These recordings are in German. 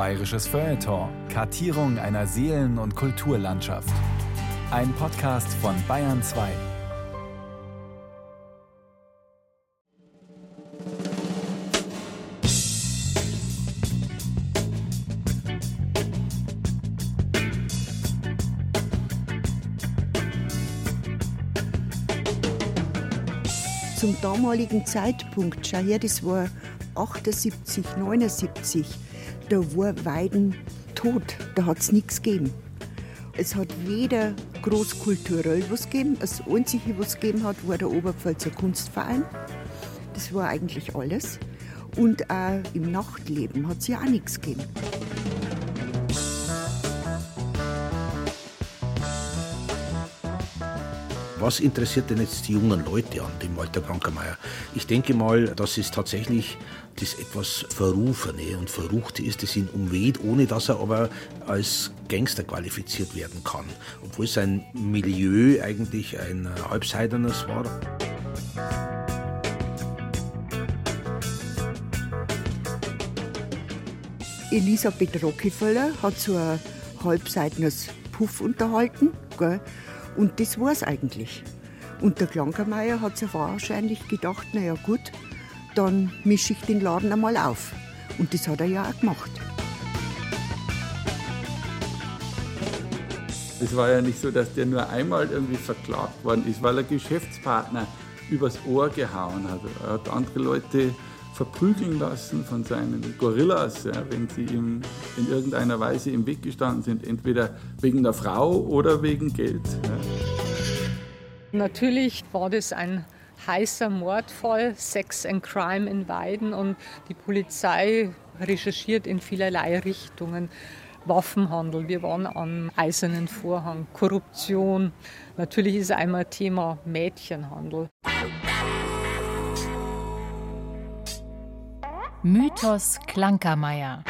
Bayerisches Feuilleton. Kartierung einer Seelen- und Kulturlandschaft. Ein Podcast von Bayern 2. Zum damaligen Zeitpunkt, schau her, das war 78, 79, da war Weiden tot, da hat es nichts gegeben. Es hat weder großkulturell was gegeben, das Einzige, was es gegeben hat, war der Oberpfälzer Kunstverein. Das war eigentlich alles. Und auch im Nachtleben hat es ja auch nichts gegeben. Was interessiert denn jetzt die jungen Leute an dem Walter Krankermeier? Ich denke mal, dass es tatsächlich das etwas Verrufene und Verruchte ist, das ihn umweht, ohne dass er aber als Gangster qualifiziert werden kann. Obwohl sein Milieu eigentlich ein halbseidenes war. Elisabeth Rockefeller hat so ein halbseitenes Puff unterhalten. Gell? Und das war's eigentlich. Und der Klankermeier hat sich wahrscheinlich gedacht, naja gut, dann mische ich den Laden einmal auf. Und das hat er ja auch gemacht. Es war ja nicht so, dass der nur einmal irgendwie verklagt worden ist, weil er Geschäftspartner übers Ohr gehauen hat. Er hat andere Leute verprügeln lassen von seinen Gorillas, ja, wenn sie ihm in irgendeiner Weise im Weg gestanden sind, entweder wegen der Frau oder wegen Geld. Ja. Natürlich war das ein heißer Mordfall, Sex and Crime in Weiden und die Polizei recherchiert in vielerlei Richtungen. Waffenhandel, wir waren am Eisernen Vorhang, Korruption. Natürlich ist einmal Thema Mädchenhandel. Mythos Klankermeier.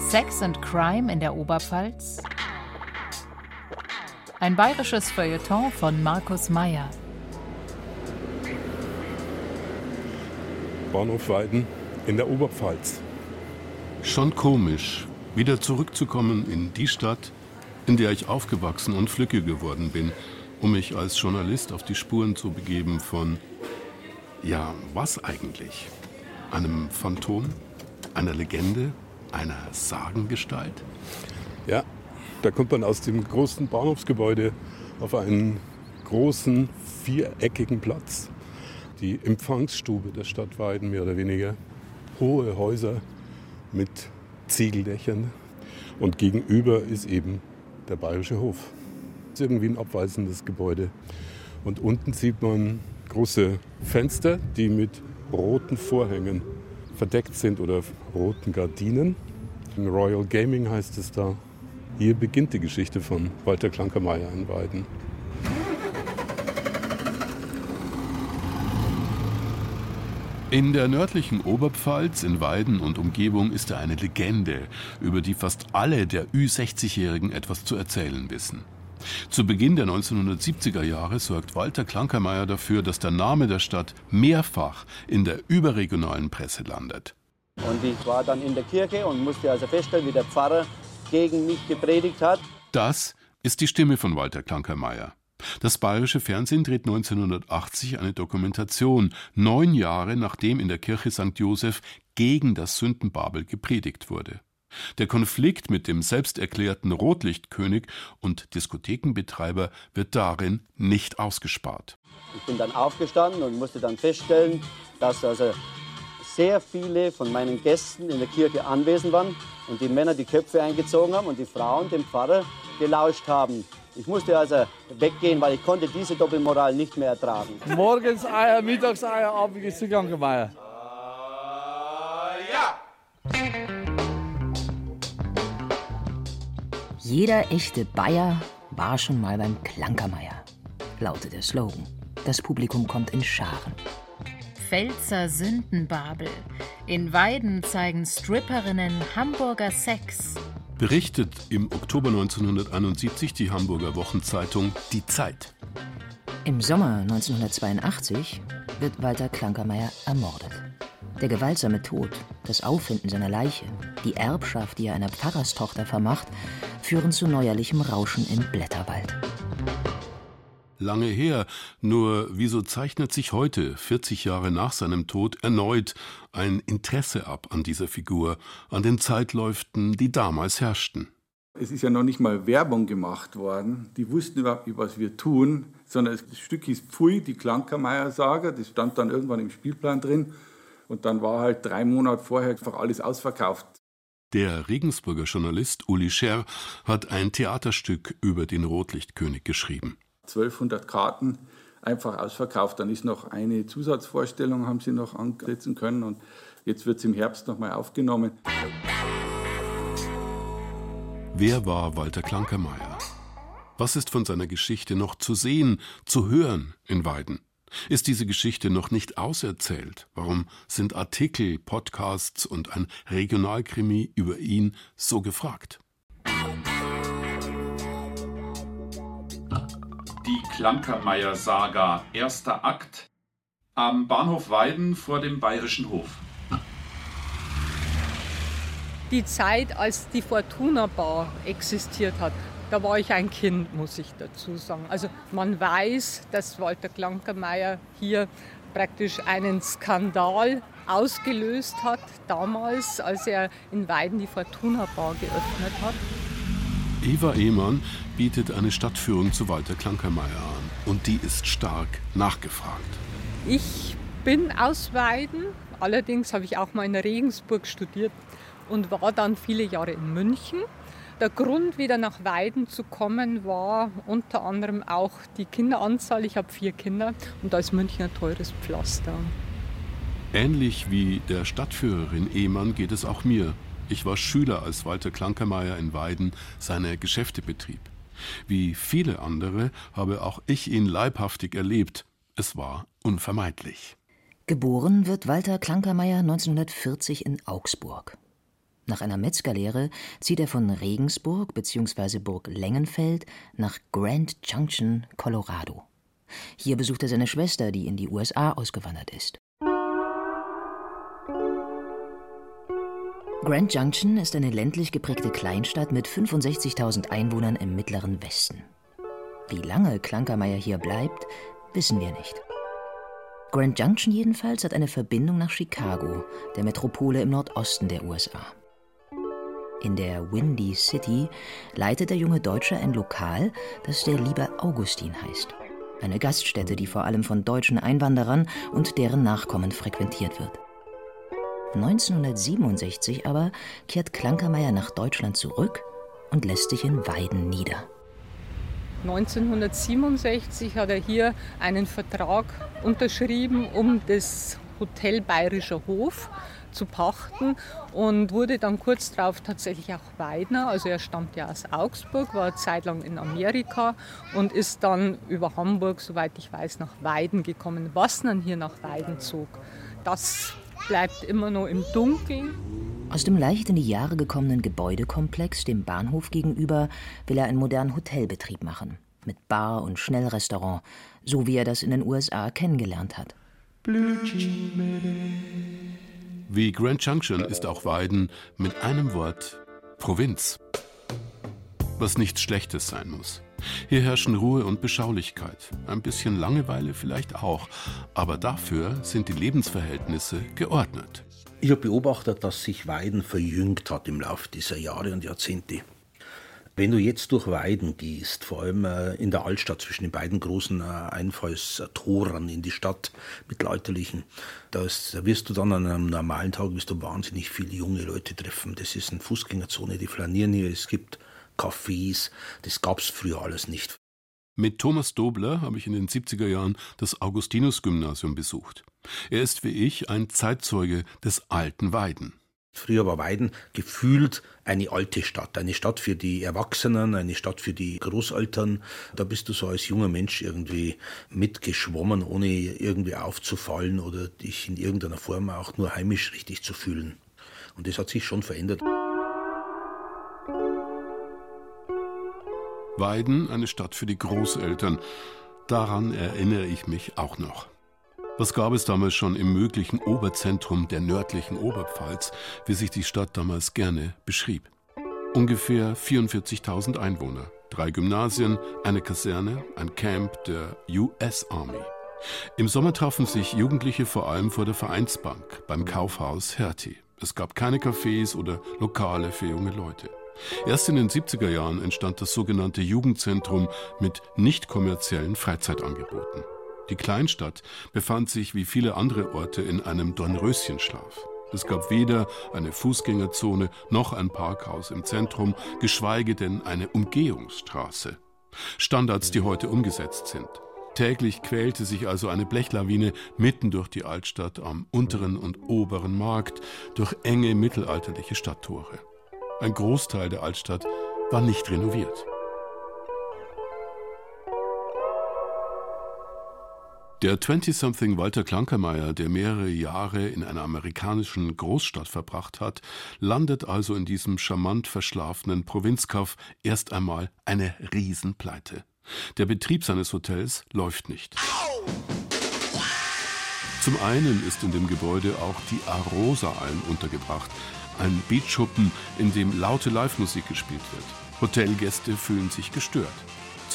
Sex and Crime in der Oberpfalz. Ein bayerisches Feuilleton von Markus Meyer. Bahnhof Weiden in der Oberpfalz. Schon komisch, wieder zurückzukommen in die Stadt, in der ich aufgewachsen und flügge geworden bin, um mich als Journalist auf die Spuren zu begeben von, ja, was eigentlich? Einem Phantom? Einer Legende? Einer Sagengestalt? Ja, da kommt man aus dem großen Bahnhofsgebäude auf einen großen viereckigen Platz. Die Empfangsstube der Stadt Weiden mehr oder weniger. Hohe Häuser mit Ziegeldächern. Und gegenüber ist eben der Bayerische Hof. Ist irgendwie ein abweisendes Gebäude. Und unten sieht man große Fenster, die mit roten Vorhängen verdeckt sind oder roten Gardinen. Royal Gaming heißt es da. Hier beginnt die Geschichte von Walter Klankermeier in Weiden. In der nördlichen Oberpfalz, in Weiden und Umgebung, ist er eine Legende, über die fast alle der Ü60-Jährigen etwas zu erzählen wissen. Zu Beginn der 1970er Jahre sorgt Walter Klankermeier dafür, dass der Name der Stadt mehrfach in der überregionalen Presse landet. Und ich war dann in der Kirche und musste also feststellen, wie der Pfarrer gegen mich gepredigt hat. Das ist die Stimme von Walter Klankermeier. Das bayerische Fernsehen dreht 1980 eine Dokumentation, neun Jahre nachdem in der Kirche St. Joseph gegen das Sündenbabel gepredigt wurde. Der Konflikt mit dem selbsterklärten Rotlichtkönig und Diskothekenbetreiber wird darin nicht ausgespart. Ich bin dann aufgestanden und musste dann feststellen, dass also sehr viele von meinen Gästen in der Kirche anwesend waren und die Männer die Köpfe eingezogen haben und die Frauen dem Pfarrer gelauscht haben. Ich musste also weggehen, weil ich konnte diese Doppelmoral nicht mehr ertragen. Morgens Eier, mittags Eier, abends zu Krankenmeier. Ja! Jeder echte Bayer war schon mal beim Klankermeier, lautet der Slogan. Das Publikum kommt in Scharen. Pfälzer Sündenbabel. In Weiden zeigen Stripperinnen Hamburger Sex. Berichtet im Oktober 1971 die Hamburger Wochenzeitung Die Zeit. Im Sommer 1982 wird Walter Klankermeier ermordet. Der gewaltsame Tod, das Auffinden seiner Leiche, die Erbschaft, die er einer Pfarrerstochter vermacht, führen zu neuerlichem Rauschen im Blätterwald. Lange her, nur wieso zeichnet sich heute, 40 Jahre nach seinem Tod, erneut ein Interesse ab an dieser Figur, an den Zeitläuften, die damals herrschten? Es ist ja noch nicht mal Werbung gemacht worden. Die wussten überhaupt nicht, was wir tun, sondern das Stück hieß Pfui, die Klankermeier-Saga. Das stand dann irgendwann im Spielplan drin. Und dann war halt drei Monate vorher einfach alles ausverkauft. Der Regensburger Journalist Uli Scherr hat ein Theaterstück über den Rotlichtkönig geschrieben. 1200 Karten einfach ausverkauft. Dann ist noch eine Zusatzvorstellung, haben sie noch ansetzen können. Und jetzt wird es im Herbst nochmal aufgenommen. Wer war Walter Klankermeier? Was ist von seiner Geschichte noch zu sehen, zu hören in Weiden? Ist diese Geschichte noch nicht auserzählt? Warum sind Artikel, Podcasts und ein Regionalkrimi über ihn so gefragt? Die Klankermeier-Saga, erster Akt, am Bahnhof Weiden vor dem Bayerischen Hof. Die Zeit, als die Fortuna Bar existiert hat, da war ich ein Kind, muss ich dazu sagen. Also man weiß, dass Walter Klankermeier hier praktisch einen Skandal ausgelöst hat, damals, als er in Weiden die Fortuna Bar geöffnet hat. Eva Ehmann bietet eine Stadtführung zu Walter Klankermeier an und die ist stark nachgefragt. Ich bin aus Weiden, allerdings habe ich auch mal in Regensburg studiert und war dann viele Jahre in München der Grund, wieder nach Weiden zu kommen, war unter anderem auch die Kinderanzahl. Ich habe vier Kinder und da ist München ein teures Pflaster. Ähnlich wie der Stadtführerin Ehmann geht es auch mir. Ich war Schüler, als Walter Klankermeier in Weiden seine Geschäfte betrieb. Wie viele andere habe auch ich ihn leibhaftig erlebt. Es war unvermeidlich. Geboren wird Walter Klankermeier 1940 in Augsburg. Nach einer Metzgerlehre zieht er von Regensburg bzw. Burg Lengenfeld nach Grand Junction, Colorado. Hier besucht er seine Schwester, die in die USA ausgewandert ist. Grand Junction ist eine ländlich geprägte Kleinstadt mit 65.000 Einwohnern im mittleren Westen. Wie lange Klankermeier hier bleibt, wissen wir nicht. Grand Junction jedenfalls hat eine Verbindung nach Chicago, der Metropole im Nordosten der USA. In der Windy City leitet der junge Deutsche ein Lokal, das der Liebe Augustin heißt. Eine Gaststätte, die vor allem von deutschen Einwanderern und deren Nachkommen frequentiert wird. 1967 aber kehrt Klankermeier nach Deutschland zurück und lässt sich in Weiden nieder. 1967 hat er hier einen Vertrag unterschrieben, um das Hotel Bayerischer Hof zu pachten und wurde dann kurz darauf tatsächlich auch Weidner. Also er stammt ja aus Augsburg, war eine Zeit lang in Amerika und ist dann über Hamburg, soweit ich weiß, nach Weiden gekommen. Was dann hier nach Weiden zog, das bleibt immer noch im Dunkeln. Aus dem leicht in die Jahre gekommenen Gebäudekomplex, dem Bahnhof gegenüber, will er einen modernen Hotelbetrieb machen. Mit Bar und Schnellrestaurant, so wie er das in den USA kennengelernt hat. Blue Jean wie Grand Junction ist auch Weiden mit einem Wort Provinz. Was nichts Schlechtes sein muss. Hier herrschen Ruhe und Beschaulichkeit, ein bisschen Langeweile vielleicht auch, aber dafür sind die Lebensverhältnisse geordnet. Ich habe beobachtet, dass sich Weiden verjüngt hat im Laufe dieser Jahre und Jahrzehnte. Wenn du jetzt durch Weiden gehst, vor allem äh, in der Altstadt zwischen den beiden großen äh, Einfallstoren in die Stadt mittelalterlichen, da, ist, da wirst du dann an einem normalen Tag wirst du wahnsinnig viele junge Leute treffen. Das ist eine Fußgängerzone, die flanieren hier, es gibt Cafés, das gab es früher alles nicht. Mit Thomas Dobler habe ich in den 70er Jahren das Augustinus-Gymnasium besucht. Er ist wie ich ein Zeitzeuge des alten Weiden. Früher war Weiden gefühlt eine alte Stadt, eine Stadt für die Erwachsenen, eine Stadt für die Großeltern. Da bist du so als junger Mensch irgendwie mitgeschwommen, ohne irgendwie aufzufallen oder dich in irgendeiner Form auch nur heimisch richtig zu fühlen. Und das hat sich schon verändert. Weiden, eine Stadt für die Großeltern. Daran erinnere ich mich auch noch. Was gab es damals schon im möglichen Oberzentrum der nördlichen Oberpfalz, wie sich die Stadt damals gerne beschrieb? Ungefähr 44.000 Einwohner, drei Gymnasien, eine Kaserne, ein Camp der US Army. Im Sommer trafen sich Jugendliche vor allem vor der Vereinsbank beim Kaufhaus Hertie. Es gab keine Cafés oder Lokale für junge Leute. Erst in den 70er Jahren entstand das sogenannte Jugendzentrum mit nicht kommerziellen Freizeitangeboten. Die Kleinstadt befand sich wie viele andere Orte in einem Dornröschenschlaf. Es gab weder eine Fußgängerzone noch ein Parkhaus im Zentrum, geschweige denn eine Umgehungsstraße. Standards, die heute umgesetzt sind. Täglich quälte sich also eine Blechlawine mitten durch die Altstadt am unteren und oberen Markt, durch enge mittelalterliche Stadttore. Ein Großteil der Altstadt war nicht renoviert. Der 20-something Walter Klankermeier, der mehrere Jahre in einer amerikanischen Großstadt verbracht hat, landet also in diesem charmant verschlafenen Provinzkaff erst einmal eine Riesenpleite. Der Betrieb seines Hotels läuft nicht. Zum einen ist in dem Gebäude auch die Arosa Alm untergebracht, ein Beachschuppen, in dem laute Live-Musik gespielt wird. Hotelgäste fühlen sich gestört.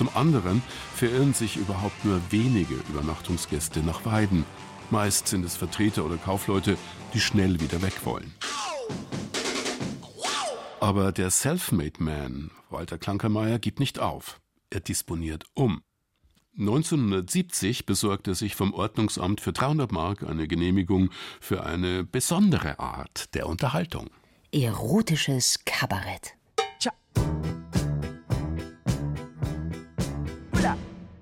Zum anderen verirren sich überhaupt nur wenige Übernachtungsgäste nach Weiden. Meist sind es Vertreter oder Kaufleute, die schnell wieder weg wollen. Aber der Selfmade Man, Walter Klankermeier, gibt nicht auf. Er disponiert um. 1970 besorgt er sich vom Ordnungsamt für 300 Mark eine Genehmigung für eine besondere Art der Unterhaltung. Erotisches Kabarett.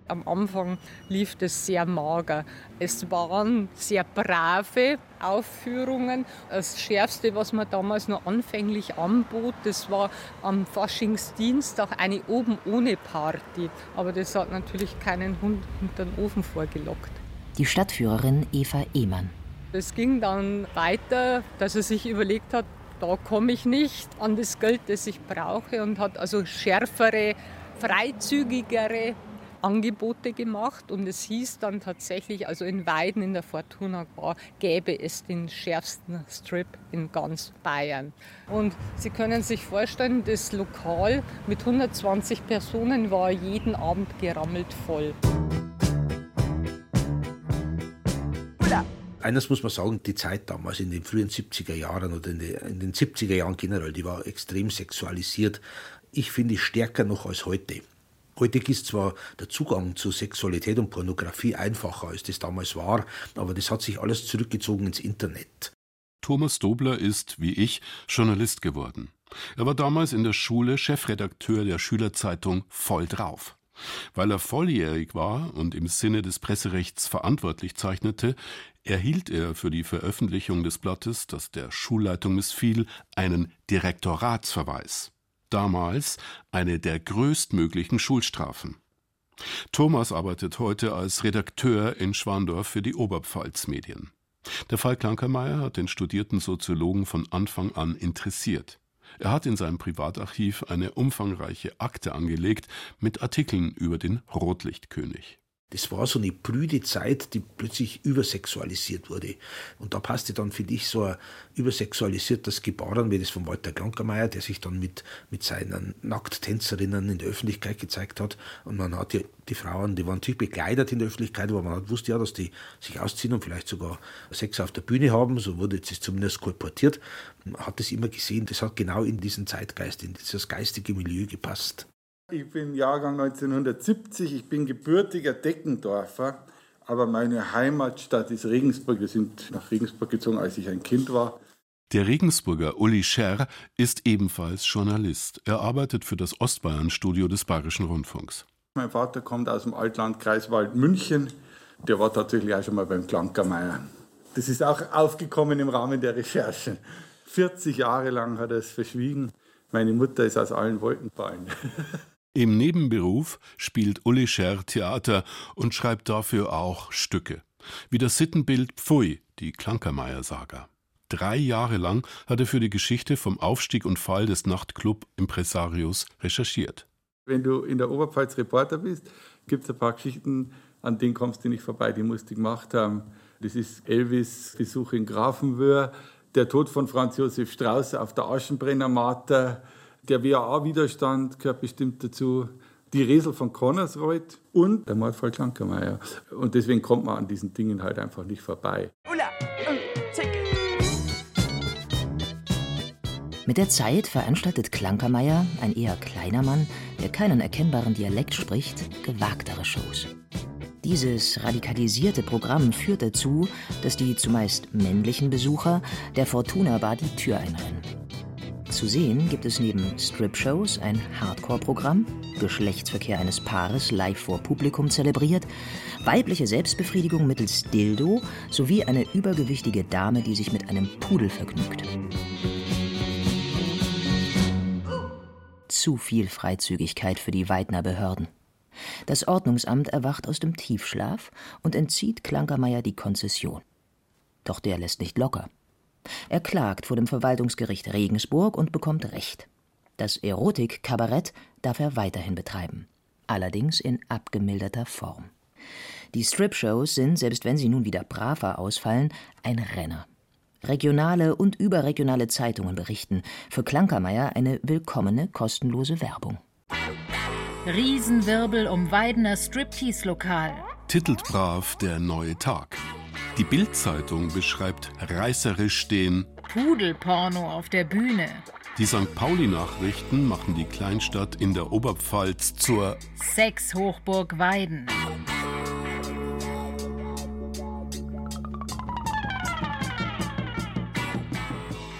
Am Anfang lief das sehr mager. Es waren sehr brave Aufführungen. Das Schärfste, was man damals noch anfänglich anbot, das war am Faschingsdienstag eine oben ohne Party. Aber das hat natürlich keinen Hund hinter den Ofen vorgelockt. Die Stadtführerin Eva Ehmann. Es ging dann weiter, dass er sich überlegt hat, da komme ich nicht an das Geld, das ich brauche und hat also schärfere, freizügigere Angebote gemacht und es hieß dann tatsächlich, also in Weiden in der Fortuna Bar gäbe es den schärfsten Strip in ganz Bayern. Und Sie können sich vorstellen, das Lokal mit 120 Personen war jeden Abend gerammelt voll. Eines muss man sagen, die Zeit damals in den frühen 70er Jahren oder in, den 70er Jahren generell, die war extrem sexualisiert. Ich finde stärker noch als heute. Heute ist zwar der Zugang zu Sexualität und Pornografie einfacher, als das damals war, aber das hat sich alles zurückgezogen ins Internet. Thomas Dobler ist, wie ich, Journalist geworden. Er war damals in der Schule Chefredakteur der Schülerzeitung Voll drauf. Weil er volljährig war und im Sinne des Presserechts verantwortlich zeichnete, erhielt er für die Veröffentlichung des Blattes, das der Schulleitung missfiel, einen Direktoratsverweis damals eine der größtmöglichen Schulstrafen. Thomas arbeitet heute als Redakteur in Schwandorf für die Oberpfalz Medien. Der Fall Klankermeier hat den studierten Soziologen von Anfang an interessiert. Er hat in seinem Privatarchiv eine umfangreiche Akte angelegt mit Artikeln über den Rotlichtkönig. Das war so eine prüde Zeit, die plötzlich übersexualisiert wurde. Und da passte dann, finde ich, so ein übersexualisiertes Gebaren, wie das von Walter Klankermeier, der sich dann mit, mit seinen Nackttänzerinnen in der Öffentlichkeit gezeigt hat. Und man hat ja die Frauen, die waren natürlich bekleidet in der Öffentlichkeit, aber man hat wusste ja, dass die sich ausziehen und vielleicht sogar Sex auf der Bühne haben. So wurde es zumindest kolportiert. Man hat das immer gesehen. Das hat genau in diesen Zeitgeist, in dieses geistige Milieu gepasst. Ich bin Jahrgang 1970, ich bin gebürtiger Deckendorfer, aber meine Heimatstadt ist Regensburg. Wir sind nach Regensburg gezogen, als ich ein Kind war. Der Regensburger Uli Scherr ist ebenfalls Journalist. Er arbeitet für das Ostbayern-Studio des Bayerischen Rundfunks. Mein Vater kommt aus dem Altlandkreis Waldmünchen. Der war tatsächlich auch schon mal beim Klankermeier. Das ist auch aufgekommen im Rahmen der Recherchen. 40 Jahre lang hat er es verschwiegen. Meine Mutter ist aus allen Wolken gefallen. Im Nebenberuf spielt Uli Scher Theater und schreibt dafür auch Stücke. Wie das Sittenbild Pfui, die Klankermeier-Saga. Drei Jahre lang hat er für die Geschichte vom Aufstieg und Fall des Nachtclub Impresarios recherchiert. Wenn du in der Oberpfalz Reporter bist, gibt es ein paar Geschichten, an denen kommst du nicht vorbei, die musst du gemacht haben. Das ist Elvis Besuch in Grafenwöhr, der Tod von Franz Josef Strauß auf der Aschenbrennermater, der WAA-Widerstand gehört bestimmt dazu, die Resel von Connersreuth und der Mordfall Klankermeier. Und deswegen kommt man an diesen Dingen halt einfach nicht vorbei. Mit der Zeit veranstaltet Klankermeier, ein eher kleiner Mann, der keinen erkennbaren Dialekt spricht, gewagtere Shows. Dieses radikalisierte Programm führt dazu, dass die zumeist männlichen Besucher der Fortuna Bar die Tür einrennen. Zu sehen gibt es neben Strip-Shows ein Hardcore-Programm, Geschlechtsverkehr eines Paares live vor Publikum zelebriert, weibliche Selbstbefriedigung mittels Dildo sowie eine übergewichtige Dame, die sich mit einem Pudel vergnügt. Zu viel Freizügigkeit für die Weidner Behörden. Das Ordnungsamt erwacht aus dem Tiefschlaf und entzieht Klankermeier die Konzession. Doch der lässt nicht locker. Er klagt vor dem Verwaltungsgericht Regensburg und bekommt Recht. Das Erotik-Kabarett darf er weiterhin betreiben, allerdings in abgemilderter Form. Die Strip-Shows sind, selbst wenn sie nun wieder braver ausfallen, ein Renner. Regionale und überregionale Zeitungen berichten für Klankermeier eine willkommene kostenlose Werbung. Riesenwirbel um Weidener Striptease-Lokal. Titelt brav der neue Tag. Die Bild-Zeitung beschreibt reißerisch den Pudelporno auf der Bühne. Die St. Pauli-Nachrichten machen die Kleinstadt in der Oberpfalz zur Sexhochburg Weiden.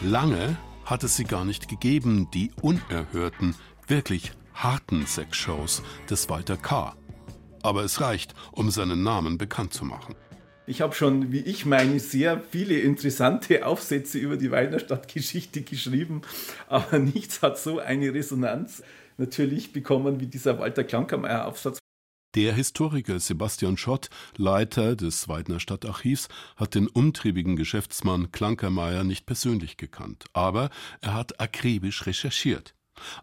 Lange hat es sie gar nicht gegeben, die unerhörten, wirklich harten Sexshows des Walter K. Aber es reicht, um seinen Namen bekannt zu machen. Ich habe schon, wie ich meine, sehr viele interessante Aufsätze über die Weinerstadtgeschichte geschrieben, aber nichts hat so eine Resonanz natürlich bekommen wie dieser Walter Klankermeier Aufsatz. Der Historiker Sebastian Schott, Leiter des Weidner Stadtarchivs, hat den umtriebigen Geschäftsmann Klankermeier nicht persönlich gekannt, aber er hat akribisch recherchiert,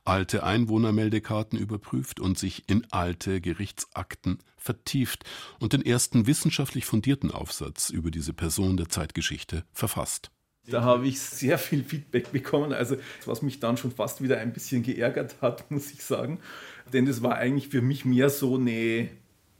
alte Einwohnermeldekarten überprüft und sich in alte Gerichtsakten vertieft und den ersten wissenschaftlich fundierten Aufsatz über diese Person der Zeitgeschichte verfasst. Da habe ich sehr viel Feedback bekommen, also was mich dann schon fast wieder ein bisschen geärgert hat, muss ich sagen. Denn es war eigentlich für mich mehr so eine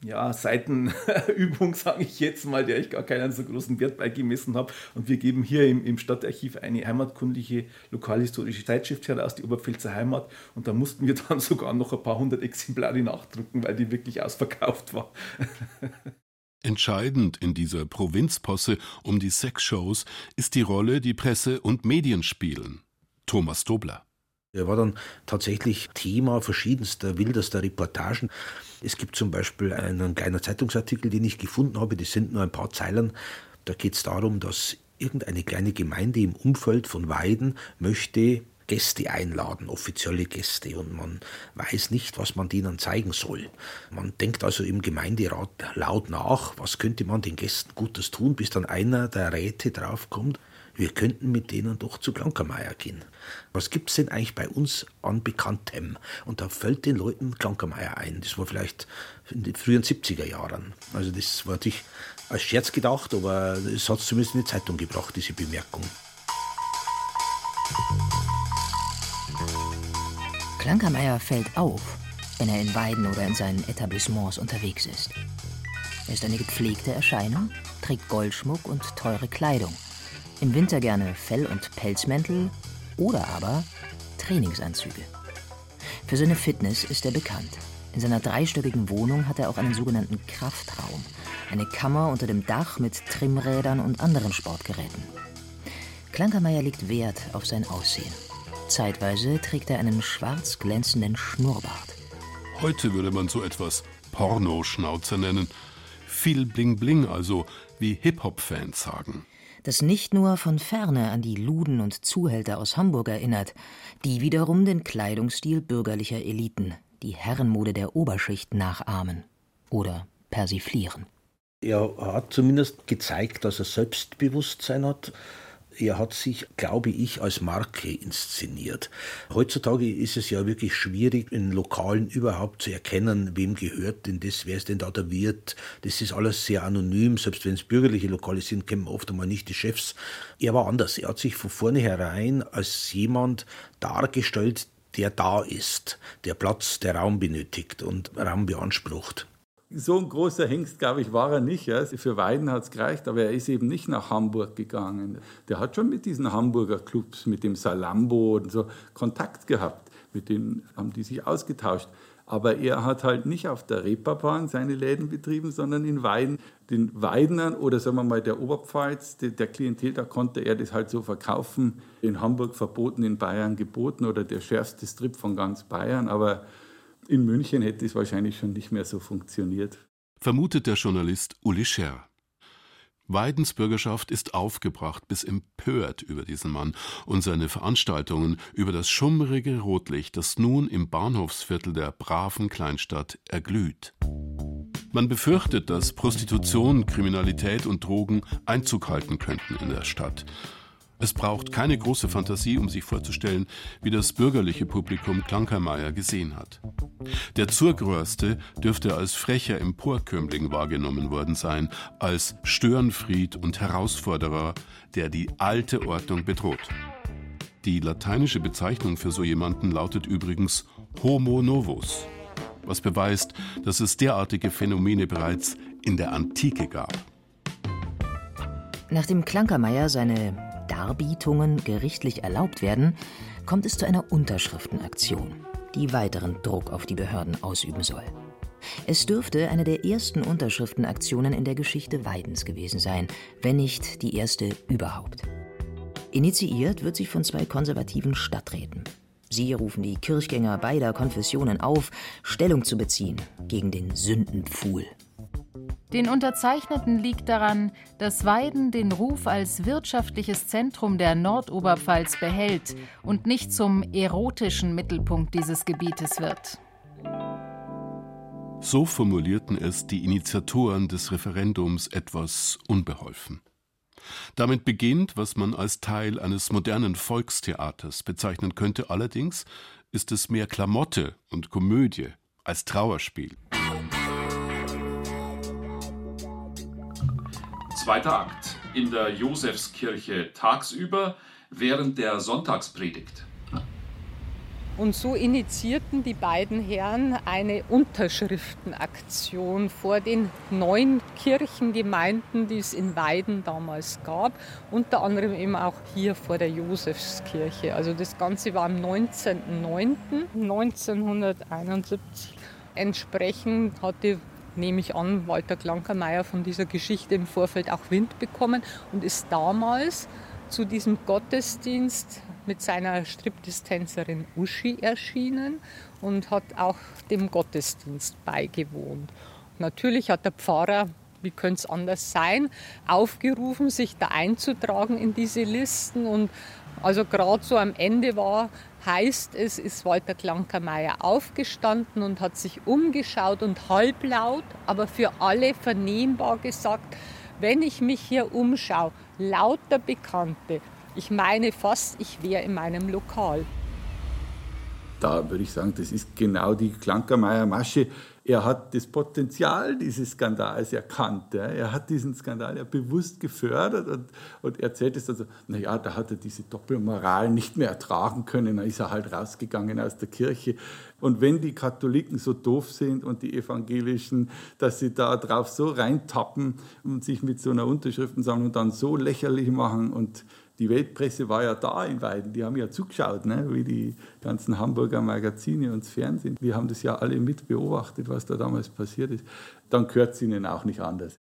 ja, Seitenübung, sage ich jetzt mal, der ich gar keinen so großen Wert beigemessen habe. Und wir geben hier im, im Stadtarchiv eine heimatkundliche lokalhistorische Zeitschrift heraus, die Oberpfälzer Heimat. Und da mussten wir dann sogar noch ein paar hundert Exemplare nachdrucken, weil die wirklich ausverkauft war. Entscheidend in dieser Provinzposse um die Sexshows ist die Rolle, die Presse und Medien spielen. Thomas Dobler. Er war dann tatsächlich Thema verschiedenster, wildester Reportagen. Es gibt zum Beispiel einen kleinen Zeitungsartikel, den ich gefunden habe, das sind nur ein paar Zeilen. Da geht es darum, dass irgendeine kleine Gemeinde im Umfeld von Weiden möchte Gäste einladen, offizielle Gäste, und man weiß nicht, was man denen zeigen soll. Man denkt also im Gemeinderat laut nach, was könnte man den Gästen Gutes tun, bis dann einer der Räte draufkommt, wir könnten mit denen doch zu Klankermeier gehen. Was gibt es denn eigentlich bei uns an Bekanntem? Und da fällt den Leuten Klankermeier ein. Das war vielleicht in den frühen 70er Jahren. Also das war natürlich als Scherz gedacht, aber es hat zumindest in die Zeitung gebracht, diese Bemerkung. Klankermeier fällt auf, wenn er in Weiden oder in seinen Etablissements unterwegs ist. Er ist eine gepflegte Erscheinung, trägt Goldschmuck und teure Kleidung. Im Winter gerne Fell- und Pelzmäntel oder aber Trainingsanzüge. Für seine Fitness ist er bekannt. In seiner dreistöckigen Wohnung hat er auch einen sogenannten Kraftraum, eine Kammer unter dem Dach mit Trimmrädern und anderen Sportgeräten. Klankermeier legt Wert auf sein Aussehen. Zeitweise trägt er einen schwarz glänzenden Schnurrbart. Heute würde man so etwas Pornoschnauzer nennen. Viel Bling Bling also, wie Hip-Hop-Fans sagen das nicht nur von ferne an die Luden und Zuhälter aus Hamburg erinnert, die wiederum den Kleidungsstil bürgerlicher Eliten, die Herrenmode der Oberschicht nachahmen oder persiflieren. Er hat zumindest gezeigt, dass er Selbstbewusstsein hat. Er hat sich, glaube ich, als Marke inszeniert. Heutzutage ist es ja wirklich schwierig, in Lokalen überhaupt zu erkennen, wem gehört denn das, wer ist denn da der Wirt. Das ist alles sehr anonym, selbst wenn es bürgerliche Lokale sind, kennen oft einmal nicht die Chefs. Er war anders. Er hat sich von vornherein als jemand dargestellt, der da ist, der Platz, der Raum benötigt und Raum beansprucht. So ein großer Hengst, glaube ich, war er nicht. Ja. Für Weiden hat es gereicht, aber er ist eben nicht nach Hamburg gegangen. Der hat schon mit diesen Hamburger Clubs, mit dem Salambo und so Kontakt gehabt. Mit denen haben die sich ausgetauscht. Aber er hat halt nicht auf der Reeperbahn seine Läden betrieben, sondern in Weiden. Den Weidenern oder sagen wir mal der Oberpfalz, der Klientel, da konnte er das halt so verkaufen. In Hamburg verboten, in Bayern geboten oder der schärfste Strip von ganz Bayern. Aber in München hätte es wahrscheinlich schon nicht mehr so funktioniert. Vermutet der Journalist Uli Scherr. Weidens Bürgerschaft ist aufgebracht bis empört über diesen Mann und seine Veranstaltungen über das schummrige Rotlicht, das nun im Bahnhofsviertel der braven Kleinstadt erglüht. Man befürchtet, dass Prostitution, Kriminalität und Drogen Einzug halten könnten in der Stadt. Es braucht keine große Fantasie, um sich vorzustellen, wie das bürgerliche Publikum Klankermeier gesehen hat. Der Zurgrößte dürfte als frecher Emporkömmling wahrgenommen worden sein, als Störenfried und Herausforderer, der die alte Ordnung bedroht. Die lateinische Bezeichnung für so jemanden lautet übrigens Homo novus, was beweist, dass es derartige Phänomene bereits in der Antike gab. Nachdem Klankermeier seine Darbietungen gerichtlich erlaubt werden, kommt es zu einer Unterschriftenaktion, die weiteren Druck auf die Behörden ausüben soll. Es dürfte eine der ersten Unterschriftenaktionen in der Geschichte Weidens gewesen sein, wenn nicht die erste überhaupt. Initiiert wird sie von zwei konservativen Stadträten. Sie rufen die Kirchgänger beider Konfessionen auf, Stellung zu beziehen gegen den Sündenpfuhl. Den Unterzeichneten liegt daran, dass Weiden den Ruf als wirtschaftliches Zentrum der Nordoberpfalz behält und nicht zum erotischen Mittelpunkt dieses Gebietes wird. So formulierten es die Initiatoren des Referendums etwas unbeholfen. Damit beginnt, was man als Teil eines modernen Volkstheaters bezeichnen könnte, allerdings ist es mehr Klamotte und Komödie als Trauerspiel. Zweiter Akt. In der Josefskirche tagsüber während der Sonntagspredigt. Und so initiierten die beiden Herren eine Unterschriftenaktion vor den neun Kirchengemeinden, die es in Weiden damals gab, unter anderem eben auch hier vor der Josefskirche. Also das Ganze war am 19.09.1971. Entsprechend hatte nehme ich an, Walter Klankermeier von dieser Geschichte im Vorfeld auch Wind bekommen und ist damals zu diesem Gottesdienst mit seiner Striptease-Tänzerin Uschi erschienen und hat auch dem Gottesdienst beigewohnt. Natürlich hat der Pfarrer, wie könnte es anders sein, aufgerufen, sich da einzutragen in diese Listen und also gerade so am Ende war, heißt es, ist Walter Klankermeier aufgestanden und hat sich umgeschaut und halblaut, aber für alle vernehmbar gesagt, wenn ich mich hier umschaue, lauter Bekannte, ich meine fast, ich wäre in meinem Lokal. Da würde ich sagen, das ist genau die Klankermeier-Masche er hat das Potenzial dieses Skandals erkannt. Ja. Er hat diesen Skandal ja bewusst gefördert und, und erzählt es also, naja, da hat er diese Doppelmoral nicht mehr ertragen können, dann ist er halt rausgegangen aus der Kirche. Und wenn die Katholiken so doof sind und die Evangelischen, dass sie da drauf so reintappen und sich mit so einer Unterschriftensammlung dann so lächerlich machen und die Weltpresse war ja da in Weiden, die haben ja zugeschaut, ne? wie die ganzen Hamburger Magazine und das Fernsehen. Wir haben das ja alle mit beobachtet, was da damals passiert ist. Dann gehört es ihnen auch nicht anders.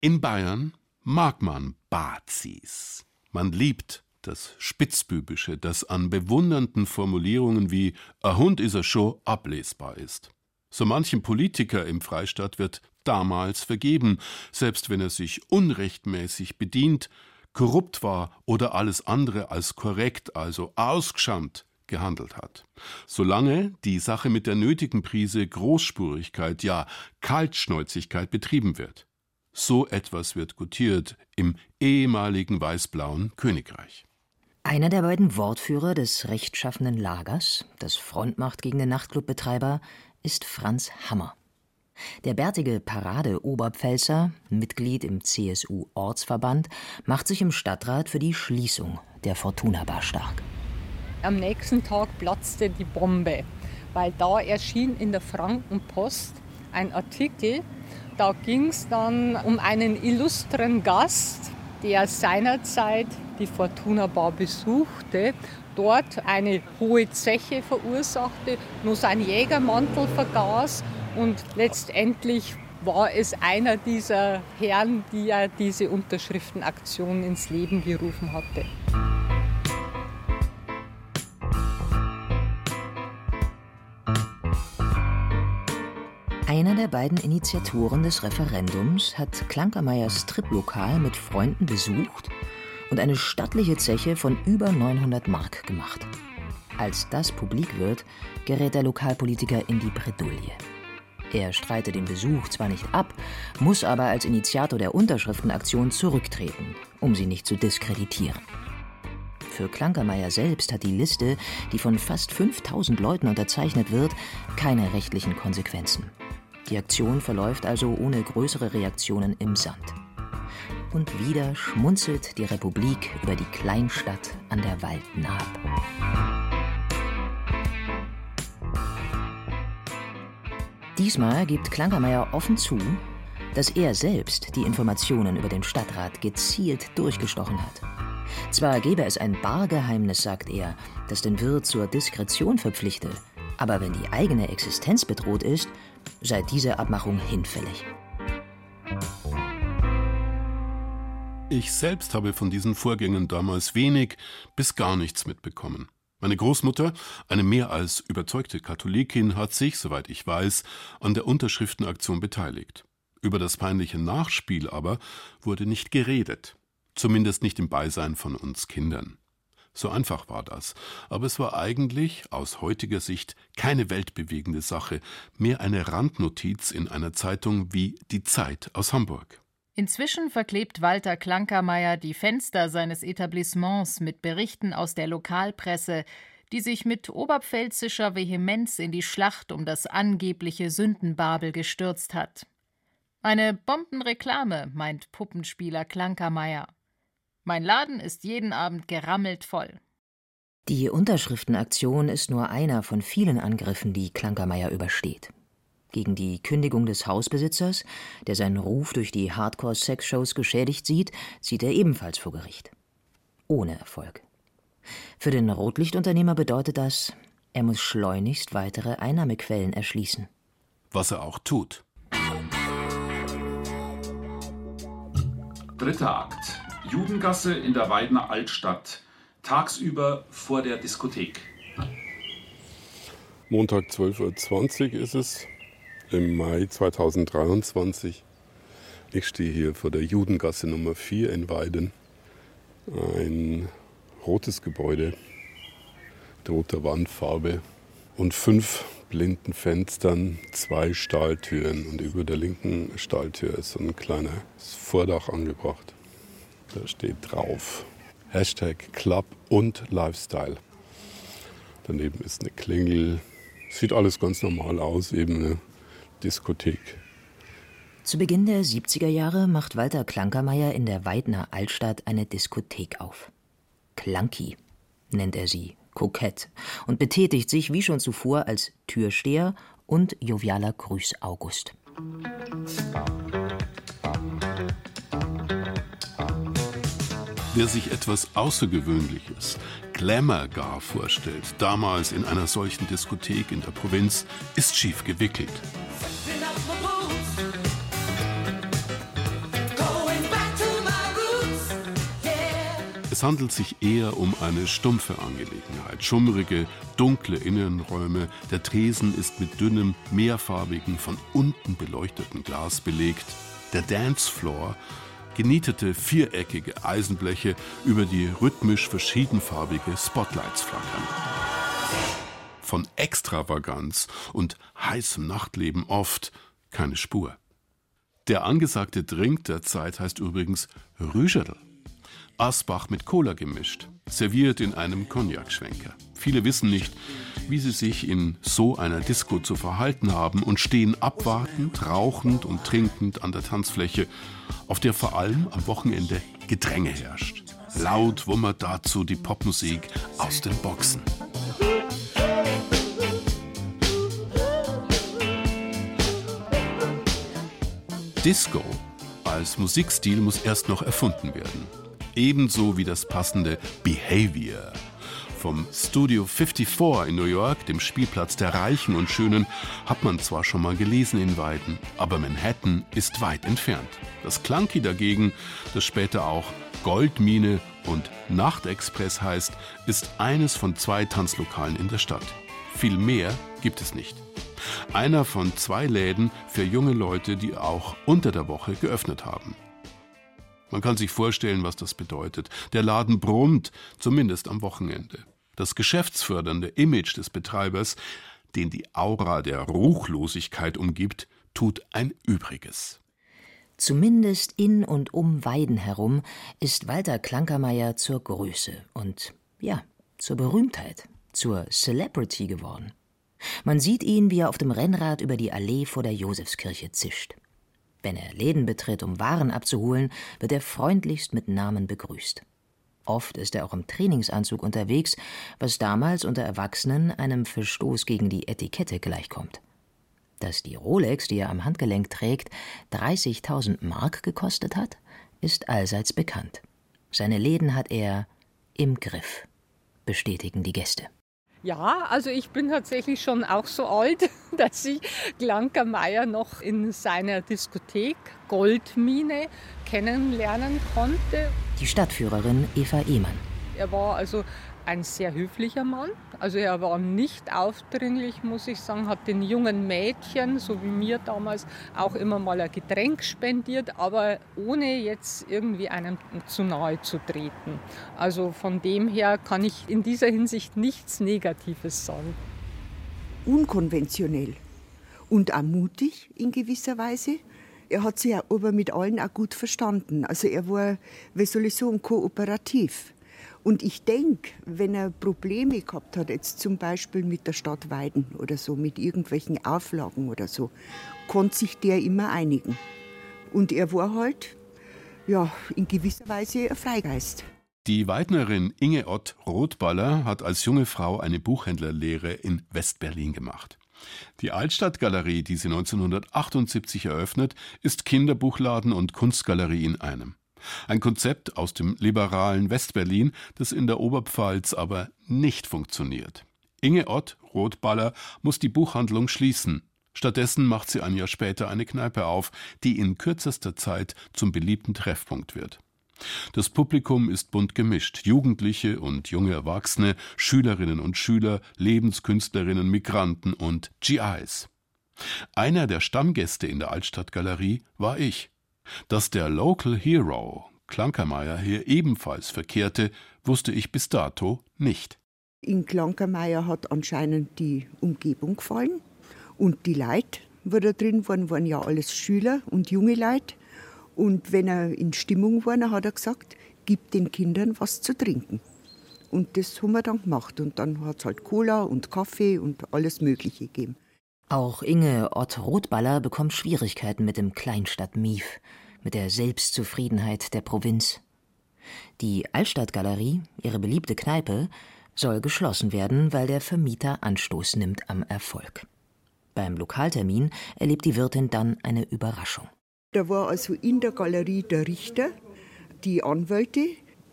In Bayern mag man Bazis. Man liebt das Spitzbübische, das an bewundernden Formulierungen wie »a Hund is a Show« ablesbar ist. So manchem Politiker im Freistaat wird damals vergeben, selbst wenn er sich unrechtmäßig bedient, korrupt war oder alles andere als korrekt, also ausgeschammt gehandelt hat. Solange die Sache mit der nötigen Prise Großspurigkeit, ja Kaltschnäuzigkeit betrieben wird. So etwas wird gutiert im ehemaligen weißblauen Königreich. Einer der beiden Wortführer des rechtschaffenen Lagers, das Front macht gegen den Nachtclubbetreiber, ist Franz Hammer. Der bärtige Parade-Oberpfälzer, Mitglied im CSU-Ortsverband, macht sich im Stadtrat für die Schließung der Fortuna Bar stark. Am nächsten Tag platzte die Bombe, weil da erschien in der Frankenpost ein Artikel, da ging es dann um einen illustren Gast, der seinerzeit die Fortuna Bar besuchte, dort eine hohe Zeche verursachte, nur sein Jägermantel vergaß und letztendlich war es einer dieser Herren, die ja diese Unterschriftenaktion ins Leben gerufen hatte. Einer der beiden Initiatoren des Referendums hat Klankermeyers Striplokal mit Freunden besucht und eine stattliche Zeche von über 900 Mark gemacht. Als das publik wird, gerät der Lokalpolitiker in die Bredouille. Er streitet den Besuch zwar nicht ab, muss aber als Initiator der Unterschriftenaktion zurücktreten, um sie nicht zu diskreditieren. Für Klankermeier selbst hat die Liste, die von fast 5000 Leuten unterzeichnet wird, keine rechtlichen Konsequenzen. Die Aktion verläuft also ohne größere Reaktionen im Sand. Und wieder schmunzelt die Republik über die Kleinstadt an der Waldnaab. Diesmal gibt Klankermeier offen zu, dass er selbst die Informationen über den Stadtrat gezielt durchgestochen hat. Zwar gäbe es ein Bargeheimnis, sagt er, das den Wirt zur Diskretion verpflichte, aber wenn die eigene Existenz bedroht ist, sei diese Abmachung hinfällig. Ich selbst habe von diesen Vorgängen damals wenig bis gar nichts mitbekommen. Meine Großmutter, eine mehr als überzeugte Katholikin, hat sich, soweit ich weiß, an der Unterschriftenaktion beteiligt. Über das peinliche Nachspiel aber wurde nicht geredet, zumindest nicht im Beisein von uns Kindern. So einfach war das, aber es war eigentlich aus heutiger Sicht keine weltbewegende Sache, mehr eine Randnotiz in einer Zeitung wie Die Zeit aus Hamburg. Inzwischen verklebt Walter Klankermeier die Fenster seines Etablissements mit Berichten aus der Lokalpresse, die sich mit oberpfälzischer Vehemenz in die Schlacht um das angebliche Sündenbabel gestürzt hat. Eine Bombenreklame, meint Puppenspieler Klankermeier. Mein Laden ist jeden Abend gerammelt voll. Die Unterschriftenaktion ist nur einer von vielen Angriffen, die Klankermeier übersteht. Gegen die Kündigung des Hausbesitzers, der seinen Ruf durch die Hardcore-Sex-Shows geschädigt sieht, zieht er ebenfalls vor Gericht. Ohne Erfolg. Für den Rotlichtunternehmer bedeutet das, er muss schleunigst weitere Einnahmequellen erschließen. Was er auch tut. Dritter Akt. Judengasse in der Weidener Altstadt. Tagsüber vor der Diskothek. Montag 12.20 Uhr ist es im Mai 2023. Ich stehe hier vor der Judengasse Nummer 4 in Weiden. Ein rotes Gebäude mit roter Wandfarbe und fünf blinden Fenstern, zwei Stahltüren und über der linken Stahltür ist so ein kleines Vordach angebracht. Da steht drauf Hashtag Club und Lifestyle. Daneben ist eine Klingel. Sieht alles ganz normal aus, eben eine Diskothek. Zu Beginn der 70er Jahre macht Walter Klankermeier in der Weidner Altstadt eine Diskothek auf. Klanki nennt er sie, kokett, und betätigt sich wie schon zuvor als Türsteher und jovialer Grüß August. Wer sich etwas Außergewöhnliches, Glamour gar vorstellt, damals in einer solchen Diskothek in der Provinz, ist schief gewickelt. Es handelt sich eher um eine stumpfe Angelegenheit. Schummrige, dunkle Innenräume, der Tresen ist mit dünnem, mehrfarbigen, von unten beleuchteten Glas belegt. Der Dancefloor genietete viereckige Eisenbleche, über die rhythmisch verschiedenfarbige Spotlights flackern. Von Extravaganz und heißem Nachtleben oft keine Spur. Der angesagte Drink der Zeit heißt übrigens Rügerl. Asbach mit Cola gemischt, serviert in einem Cognac-Schwenker. Viele wissen nicht, wie sie sich in so einer Disco zu verhalten haben und stehen abwartend, rauchend und trinkend an der Tanzfläche, auf der vor allem am Wochenende Gedränge herrscht. Laut wummert dazu die Popmusik aus den Boxen. Disco als Musikstil muss erst noch erfunden werden. Ebenso wie das passende Behavior. Vom Studio 54 in New York, dem Spielplatz der Reichen und Schönen, hat man zwar schon mal gelesen in Weiden, aber Manhattan ist weit entfernt. Das Clunky dagegen, das später auch Goldmine und Nachtexpress heißt, ist eines von zwei Tanzlokalen in der Stadt. Viel mehr gibt es nicht. Einer von zwei Läden für junge Leute, die auch unter der Woche geöffnet haben. Man kann sich vorstellen, was das bedeutet. Der Laden brummt, zumindest am Wochenende. Das geschäftsfördernde Image des Betreibers, den die Aura der Ruchlosigkeit umgibt, tut ein Übriges. Zumindest in und um Weiden herum ist Walter Klankermeier zur Größe und, ja, zur Berühmtheit, zur Celebrity geworden. Man sieht ihn, wie er auf dem Rennrad über die Allee vor der Josefskirche zischt. Wenn er Läden betritt, um Waren abzuholen, wird er freundlichst mit Namen begrüßt. Oft ist er auch im Trainingsanzug unterwegs, was damals unter Erwachsenen einem Verstoß gegen die Etikette gleichkommt. Dass die Rolex, die er am Handgelenk trägt, 30.000 Mark gekostet hat, ist allseits bekannt. Seine Läden hat er im Griff, bestätigen die Gäste. Ja, also ich bin tatsächlich schon auch so alt, dass ich Glanker Meier noch in seiner Diskothek Goldmine kennenlernen konnte. Die Stadtführerin Eva Ehmann. Er war also ein sehr höflicher Mann. Also er war nicht aufdringlich, muss ich sagen, hat den jungen Mädchen, so wie mir damals, auch immer mal ein Getränk spendiert, aber ohne jetzt irgendwie einem zu nahe zu treten. Also von dem her kann ich in dieser Hinsicht nichts Negatives sagen. Unkonventionell und auch mutig in gewisser Weise. Er hat sich aber mit allen auch gut verstanden. Also er war, wie soll ich sagen, kooperativ. Und ich denke, wenn er Probleme gehabt hat, jetzt zum Beispiel mit der Stadt Weiden oder so, mit irgendwelchen Auflagen oder so, konnte sich der immer einigen. Und er war halt, ja, in gewisser Weise ein Freigeist. Die Weidnerin Inge Ott Rotballer hat als junge Frau eine Buchhändlerlehre in Westberlin gemacht. Die Altstadtgalerie, die sie 1978 eröffnet, ist Kinderbuchladen und Kunstgalerie in einem. Ein Konzept aus dem liberalen Westberlin, das in der Oberpfalz aber nicht funktioniert. Inge Ott, Rotballer, muss die Buchhandlung schließen. Stattdessen macht sie ein Jahr später eine Kneipe auf, die in kürzester Zeit zum beliebten Treffpunkt wird. Das Publikum ist bunt gemischt. Jugendliche und junge Erwachsene, Schülerinnen und Schüler, Lebenskünstlerinnen, Migranten und GIs. Einer der Stammgäste in der Altstadtgalerie war ich. Dass der Local Hero Klankermeier hier ebenfalls verkehrte, wusste ich bis dato nicht. In Klankermeier hat anscheinend die Umgebung gefallen und die Leute, wo da drin waren, waren ja alles Schüler und junge Leute. Und wenn er in Stimmung war, hat er gesagt, gib den Kindern was zu trinken. Und das haben wir dann gemacht. Und dann hat es halt Cola und Kaffee und alles Mögliche gegeben. Auch Inge Ott Rotballer bekommt Schwierigkeiten mit dem Kleinstadt-Mief, mit der Selbstzufriedenheit der Provinz. Die Altstadtgalerie, ihre beliebte Kneipe, soll geschlossen werden, weil der Vermieter Anstoß nimmt am Erfolg. Beim Lokaltermin erlebt die Wirtin dann eine Überraschung. Da war also in der Galerie der Richter, die Anwälte,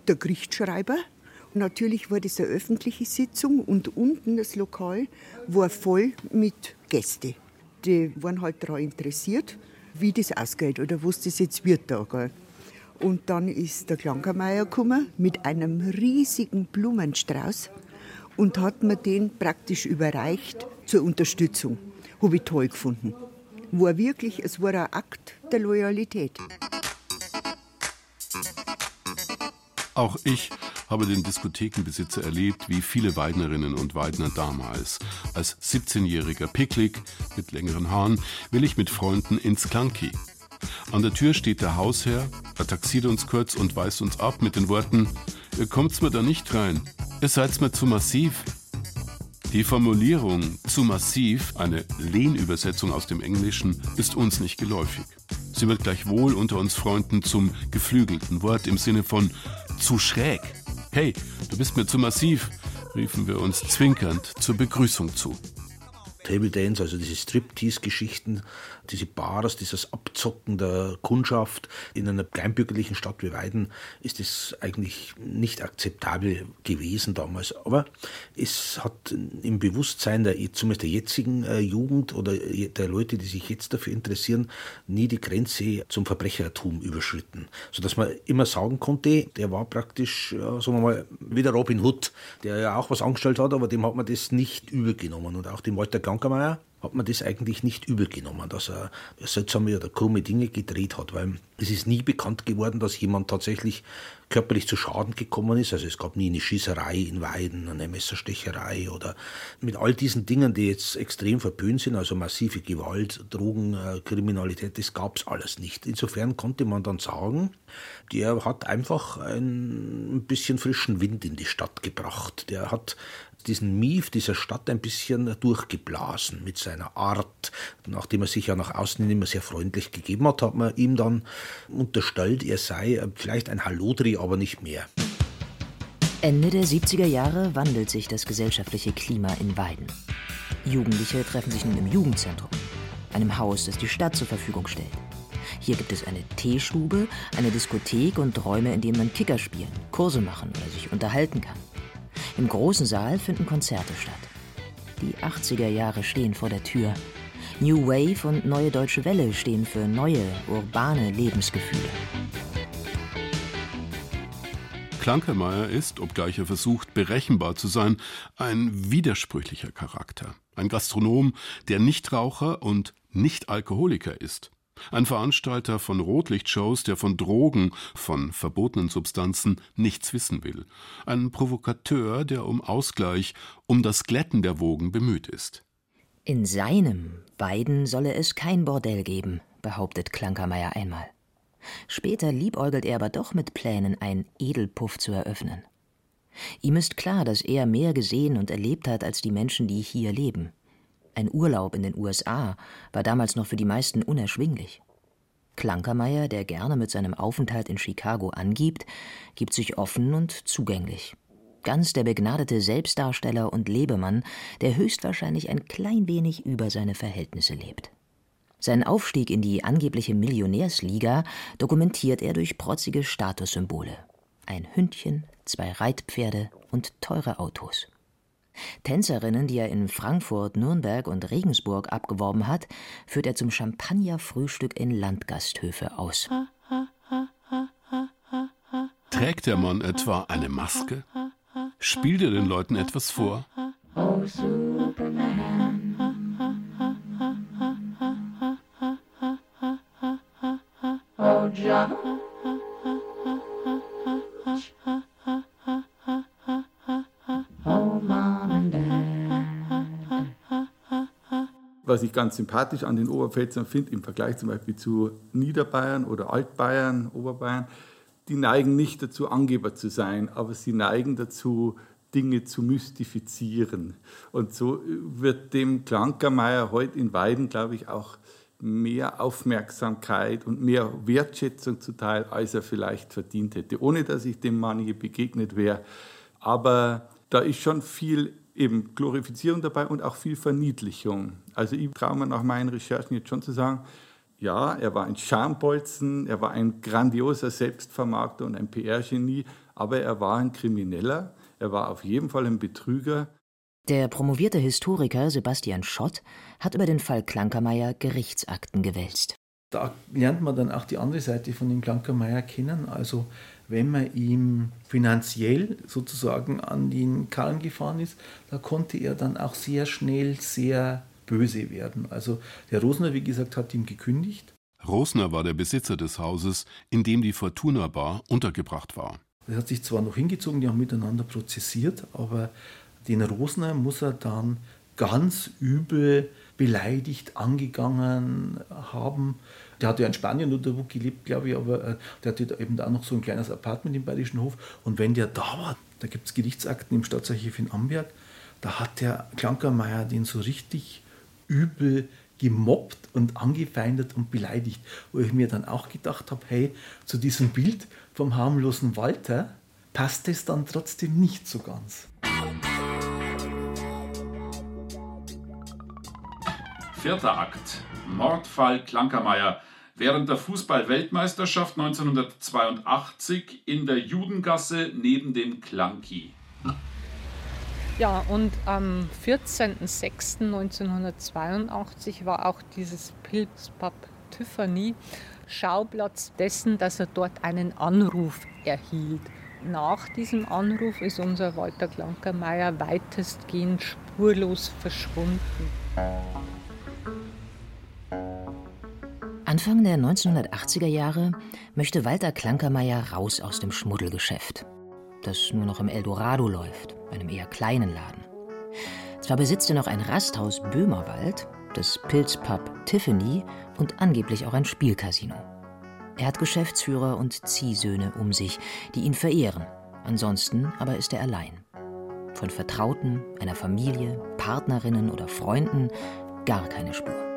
der Gerichtsschreiber Natürlich war das eine öffentliche Sitzung und unten das Lokal war voll mit Gästen. Die waren halt daran interessiert, wie das ausgeht oder was das jetzt wird da. Gell. Und dann ist der Klankermeier gekommen mit einem riesigen Blumenstrauß und hat mir den praktisch überreicht zur Unterstützung. Habe ich toll gefunden. War wirklich, es war ein Akt der Loyalität. Auch ich habe den Diskothekenbesitzer erlebt, wie viele Weidnerinnen und Weidner damals. Als 17-jähriger Picklick mit längeren Haaren will ich mit Freunden ins Clunky. An der Tür steht der Hausherr, er taxiert uns kurz und weist uns ab mit den Worten: Ihr kommt's mir da nicht rein, ihr seid's mir zu massiv. Die Formulierung zu massiv, eine Lehnübersetzung aus dem Englischen, ist uns nicht geläufig. Sie wird gleichwohl unter uns Freunden zum geflügelten Wort im Sinne von zu schräg. Hey, du bist mir zu massiv, riefen wir uns zwinkernd zur Begrüßung zu. Table Dance, also diese Striptease-Geschichten, diese Bars, dieses Abzocken der Kundschaft in einer kleinbürgerlichen Stadt wie Weiden, ist es eigentlich nicht akzeptabel gewesen damals. Aber es hat im Bewusstsein der, zumindest der jetzigen äh, Jugend oder der Leute, die sich jetzt dafür interessieren, nie die Grenze zum Verbrechertum überschritten. Sodass man immer sagen konnte, der war praktisch, ja, sagen wir mal, wie der Robin Hood, der ja auch was angestellt hat, aber dem hat man das nicht übergenommen. Und auch dem Walter Krankermeier hat man das eigentlich nicht übel genommen, dass er seltsame oder krumme Dinge gedreht hat, weil es ist nie bekannt geworden, dass jemand tatsächlich körperlich zu Schaden gekommen ist. Also es gab nie eine Schießerei in Weiden, eine Messerstecherei oder mit all diesen Dingen, die jetzt extrem verpönt sind, also massive Gewalt, Drogen, äh, das gab es alles nicht. Insofern konnte man dann sagen, der hat einfach ein bisschen frischen Wind in die Stadt gebracht. Der hat diesen Mief dieser Stadt ein bisschen durchgeblasen mit seiner Art. Nachdem er sich ja nach außen immer sehr freundlich gegeben hat, hat man ihm dann unterstellt, er sei vielleicht ein Hallodri, aber nicht mehr. Ende der 70er Jahre wandelt sich das gesellschaftliche Klima in Weiden. Jugendliche treffen sich nun im Jugendzentrum, einem Haus, das die Stadt zur Verfügung stellt. Hier gibt es eine Teestube, eine Diskothek und Räume, in denen man Kicker spielen, Kurse machen oder sich unterhalten kann. Im großen Saal finden Konzerte statt. Die 80er Jahre stehen vor der Tür. New Wave und Neue Deutsche Welle stehen für neue, urbane Lebensgefühle. Klankermeier ist, obgleich er versucht, berechenbar zu sein, ein widersprüchlicher Charakter. Ein Gastronom, der Nichtraucher und Nicht-Alkoholiker ist. Ein Veranstalter von Rotlichtshows, der von Drogen, von verbotenen Substanzen nichts wissen will. Ein Provokateur, der um Ausgleich, um das Glätten der Wogen bemüht ist. In seinem Weiden solle es kein Bordell geben, behauptet Klankermeier einmal. Später liebäugelt er aber doch mit Plänen, ein Edelpuff zu eröffnen. Ihm ist klar, dass er mehr gesehen und erlebt hat als die Menschen, die hier leben. Ein Urlaub in den USA war damals noch für die meisten unerschwinglich. Klankermeier, der gerne mit seinem Aufenthalt in Chicago angibt, gibt sich offen und zugänglich. Ganz der begnadete Selbstdarsteller und Lebemann, der höchstwahrscheinlich ein klein wenig über seine Verhältnisse lebt. Seinen Aufstieg in die angebliche Millionärsliga dokumentiert er durch protzige Statussymbole. Ein Hündchen, zwei Reitpferde und teure Autos. Tänzerinnen, die er in Frankfurt, Nürnberg und Regensburg abgeworben hat, führt er zum Champagnerfrühstück in Landgasthöfe aus. Trägt der Mann etwa eine Maske? Spielt er den Leuten etwas vor? Oh, Superman. Oh, John. Ich ganz sympathisch an den Oberpfälzern finde, im Vergleich zum Beispiel zu Niederbayern oder Altbayern, Oberbayern, die neigen nicht dazu, Angeber zu sein, aber sie neigen dazu, Dinge zu mystifizieren. Und so wird dem Klankermeier heute in Weiden, glaube ich, auch mehr Aufmerksamkeit und mehr Wertschätzung zuteil, als er vielleicht verdient hätte, ohne dass ich dem Mann hier begegnet wäre. Aber da ist schon viel eben Glorifizierung dabei und auch viel Verniedlichung. Also ich traue mir nach meinen Recherchen jetzt schon zu sagen, ja, er war ein Schambolzen, er war ein grandioser Selbstvermarkter und ein PR-Genie, aber er war ein Krimineller, er war auf jeden Fall ein Betrüger. Der promovierte Historiker Sebastian Schott hat über den Fall Klankermeier Gerichtsakten gewälzt. Da lernt man dann auch die andere Seite von dem Klankermeier kennen, also wenn man ihm finanziell sozusagen an den Karren gefahren ist, da konnte er dann auch sehr schnell sehr böse werden. Also der Rosner, wie gesagt, hat ihm gekündigt. Rosner war der Besitzer des Hauses, in dem die Fortuna Bar untergebracht war. Er hat sich zwar noch hingezogen, die haben miteinander prozessiert, aber den Rosner muss er dann ganz übel beleidigt, angegangen haben. Der hat ja in Spanien oder wo gelebt, glaube ich, aber äh, der hatte da eben da noch so ein kleines Apartment im Bayerischen Hof. Und wenn der da war, da gibt es Gerichtsakten im Staatsarchiv in Amberg, da hat der Klankermeier den so richtig übel gemobbt und angefeindet und beleidigt. Wo ich mir dann auch gedacht habe, hey, zu diesem Bild vom harmlosen Walter passt es dann trotzdem nicht so ganz. Vierter Akt. Mordfall Klankermeier. Während der Fußball-Weltmeisterschaft 1982 in der Judengasse neben dem Klanki. Ja, und am 14.06.1982 war auch dieses Pilzpub Tiffany Schauplatz dessen, dass er dort einen Anruf erhielt. Nach diesem Anruf ist unser Walter Klankermeier weitestgehend spurlos verschwunden. Anfang der 1980er Jahre möchte Walter Klankermeier raus aus dem Schmuddelgeschäft, das nur noch im Eldorado läuft einem eher kleinen Laden. Zwar besitzt er noch ein Rasthaus Böhmerwald, das Pilzpub Tiffany und angeblich auch ein Spielcasino. Er hat Geschäftsführer und Ziehsöhne um sich, die ihn verehren. Ansonsten aber ist er allein. Von Vertrauten, einer Familie, Partnerinnen oder Freunden gar keine Spur.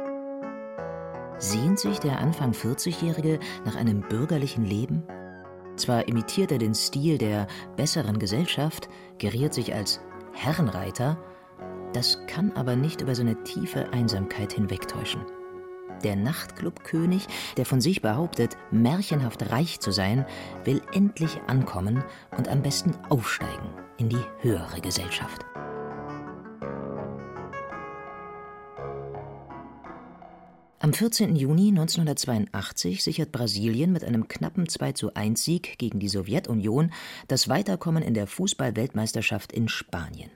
Sehnt sich der Anfang 40-Jährige nach einem bürgerlichen Leben? Zwar imitiert er den Stil der besseren Gesellschaft, geriert sich als Herrenreiter, das kann aber nicht über seine tiefe Einsamkeit hinwegtäuschen. Der Nachtclubkönig, der von sich behauptet, märchenhaft reich zu sein, will endlich ankommen und am besten aufsteigen in die höhere Gesellschaft. Am 14. Juni 1982 sichert Brasilien mit einem knappen 21 Sieg gegen die Sowjetunion das Weiterkommen in der Fußball-Weltmeisterschaft in Spanien.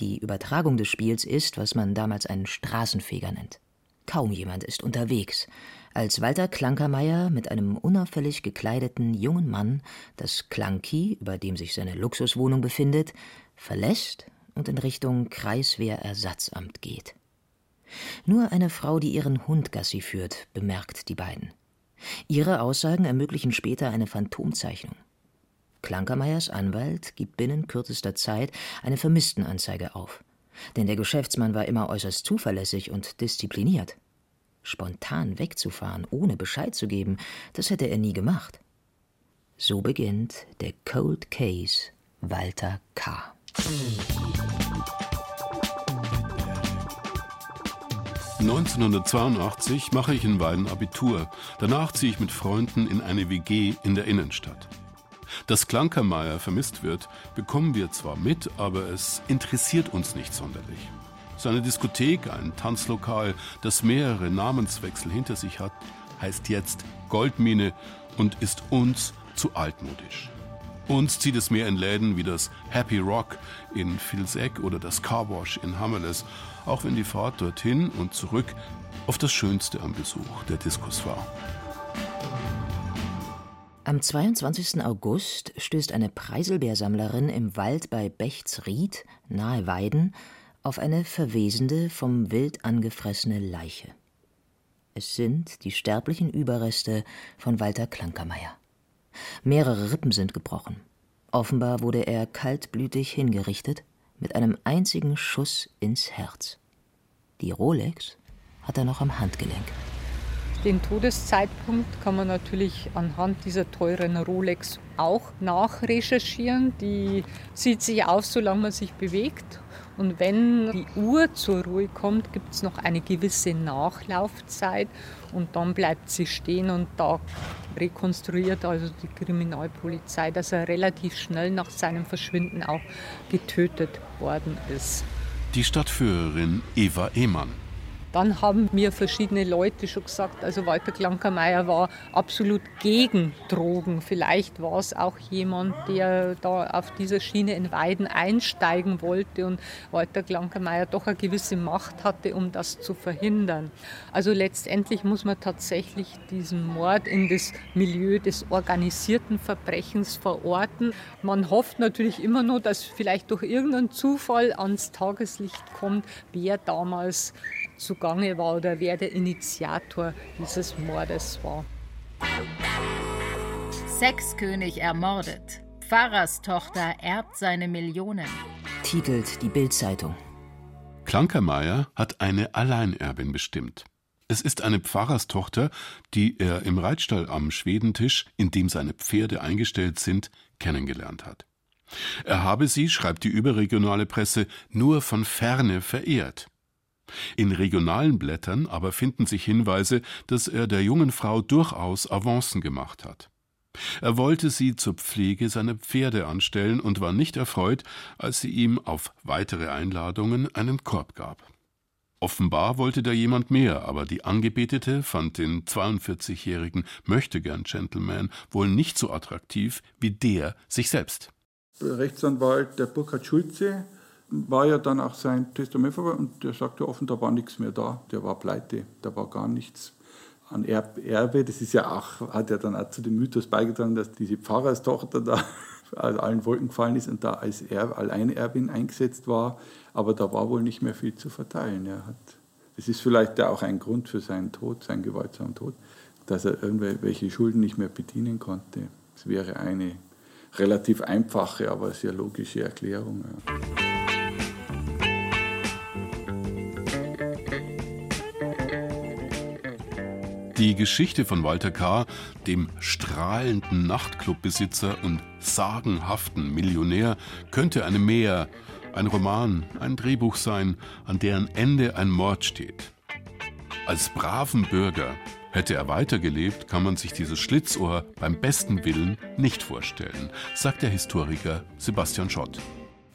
Die Übertragung des Spiels ist, was man damals einen Straßenfeger nennt. Kaum jemand ist unterwegs, als Walter Klankermeier mit einem unauffällig gekleideten jungen Mann das Klanki, über dem sich seine Luxuswohnung befindet, verlässt und in Richtung Kreiswehrersatzamt geht. Nur eine Frau, die ihren Hund Gassi führt, bemerkt die beiden. Ihre Aussagen ermöglichen später eine Phantomzeichnung. Klankermeyers Anwalt gibt binnen kürzester Zeit eine Vermisstenanzeige auf. Denn der Geschäftsmann war immer äußerst zuverlässig und diszipliniert. Spontan wegzufahren, ohne Bescheid zu geben, das hätte er nie gemacht. So beginnt der Cold Case Walter K. 1982 mache ich in Weiden Abitur. Danach ziehe ich mit Freunden in eine WG in der Innenstadt. Dass Klankermeier vermisst wird, bekommen wir zwar mit, aber es interessiert uns nicht sonderlich. Seine Diskothek, ein Tanzlokal, das mehrere Namenswechsel hinter sich hat, heißt jetzt Goldmine und ist uns zu altmodisch. Uns zieht es mehr in Läden wie das Happy Rock in Vilseck oder das Carwash in Hammerles, auch wenn die Fahrt dorthin und zurück auf das Schönste am Besuch der Diskus war. Am 22. August stößt eine Preiselbeersammlerin im Wald bei Bechtsried, nahe Weiden, auf eine verwesende, vom Wild angefressene Leiche. Es sind die sterblichen Überreste von Walter Klankermeier. Mehrere Rippen sind gebrochen. Offenbar wurde er kaltblütig hingerichtet, mit einem einzigen Schuss ins Herz. Die Rolex hat er noch am Handgelenk. Den Todeszeitpunkt kann man natürlich anhand dieser teuren Rolex auch nachrecherchieren. Die sieht sich auf, solange man sich bewegt. Und wenn die Uhr zur Ruhe kommt, gibt es noch eine gewisse Nachlaufzeit und dann bleibt sie stehen und da rekonstruiert also die Kriminalpolizei, dass er relativ schnell nach seinem Verschwinden auch getötet worden ist. Die Stadtführerin Eva Ehmann dann haben mir verschiedene Leute schon gesagt, also Walter Klankermeier war absolut gegen Drogen. Vielleicht war es auch jemand, der da auf dieser Schiene in Weiden einsteigen wollte und Walter Klankermeier doch eine gewisse Macht hatte, um das zu verhindern. Also letztendlich muss man tatsächlich diesen Mord in das Milieu des organisierten Verbrechens verorten. Man hofft natürlich immer nur, dass vielleicht durch irgendeinen Zufall ans Tageslicht kommt, wer damals zugange war oder wer der Initiator dieses Mordes war. Sexkönig ermordet. Pfarrerstochter erbt seine Millionen. Titelt die Bildzeitung. Klankermeier hat eine Alleinerbin bestimmt. Es ist eine Pfarrerstochter, die er im Reitstall am Schwedentisch, in dem seine Pferde eingestellt sind, kennengelernt hat. Er habe sie, schreibt die überregionale Presse, nur von ferne verehrt. In regionalen Blättern aber finden sich Hinweise, dass er der jungen Frau durchaus Avancen gemacht hat. Er wollte sie zur Pflege seiner Pferde anstellen und war nicht erfreut, als sie ihm auf weitere Einladungen einen Korb gab. Offenbar wollte da jemand mehr, aber die Angebetete fand den 42-jährigen Möchtegern-Gentleman wohl nicht so attraktiv wie der sich selbst. Rechtsanwalt der Burkhard Schulze war ja dann auch sein Testament vorbei und der sagte offen, da war nichts mehr da, der war pleite, da war gar nichts an Erbe. Das ist ja auch, hat ja dann auch zu dem Mythos beigetragen, dass diese Pfarrerstochter da aus allen Wolken gefallen ist und da als Erb, Alleinerbin eingesetzt war. Aber da war wohl nicht mehr viel zu verteilen. Er hat, das ist vielleicht auch ein Grund für seinen Tod, seinen gewaltsamen Tod, dass er irgendwelche Schulden nicht mehr bedienen konnte. Das wäre eine relativ einfache, aber sehr logische Erklärung. Ja. Die Geschichte von Walter K., dem strahlenden Nachtclubbesitzer und sagenhaften Millionär, könnte eine Mehr, ein Roman, ein Drehbuch sein, an deren Ende ein Mord steht. Als braven Bürger Hätte er weitergelebt, kann man sich dieses Schlitzohr beim besten Willen nicht vorstellen, sagt der Historiker Sebastian Schott.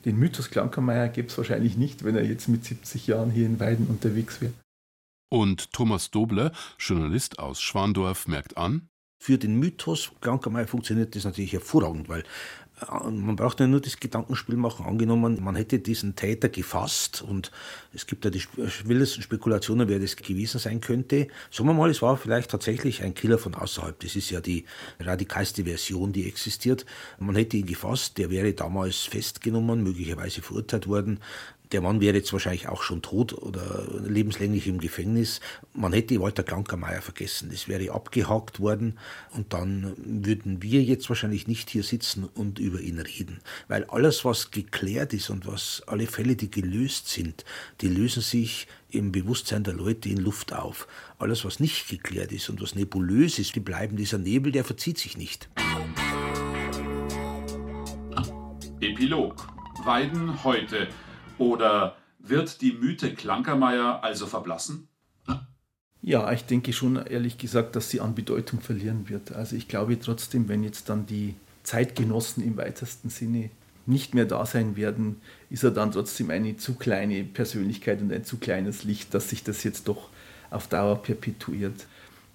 Den Mythos Klankermeier gäbe es wahrscheinlich nicht, wenn er jetzt mit 70 Jahren hier in Weiden unterwegs wäre. Und Thomas Dobler, Journalist aus Schwandorf, merkt an, für den Mythos Klankermeier funktioniert das natürlich hervorragend, weil äh, man braucht ja nur das Gedankenspiel machen. Angenommen, man hätte diesen Täter gefasst und es gibt ja die wildesten Spekulationen, wer das gewesen sein könnte. Sagen wir mal, es war vielleicht tatsächlich ein Killer von außerhalb. Das ist ja die radikalste Version, die existiert. Man hätte ihn gefasst, der wäre damals festgenommen, möglicherweise verurteilt worden. Der Mann wäre jetzt wahrscheinlich auch schon tot oder lebenslänglich im Gefängnis. Man hätte Walter Klankermeier vergessen. Das wäre abgehakt worden und dann würden wir jetzt wahrscheinlich nicht hier sitzen und über ihn reden. Weil alles, was geklärt ist und was alle Fälle, die gelöst sind, die lösen sich im Bewusstsein der Leute in Luft auf. Alles, was nicht geklärt ist und was nebulös ist, die bleiben. Dieser Nebel, der verzieht sich nicht. Epilog. Weiden heute. Oder wird die Mythe Klankermeier also verblassen? Ja, ich denke schon, ehrlich gesagt, dass sie an Bedeutung verlieren wird. Also ich glaube trotzdem, wenn jetzt dann die Zeitgenossen im weitesten Sinne nicht mehr da sein werden, ist er dann trotzdem eine zu kleine Persönlichkeit und ein zu kleines Licht, dass sich das jetzt doch auf Dauer perpetuiert.